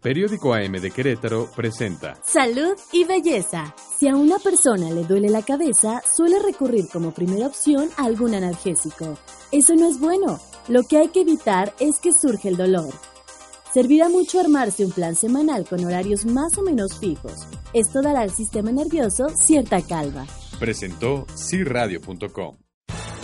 Periódico AM de Querétaro presenta Salud y belleza. Si a una persona le duele la cabeza, suele recurrir como primera opción a algún analgésico. Eso no es bueno. Lo que hay que evitar es que surge el dolor. Servirá mucho armarse un plan semanal con horarios más o menos fijos. Esto dará al sistema nervioso cierta calma. Presentó ciradio.com.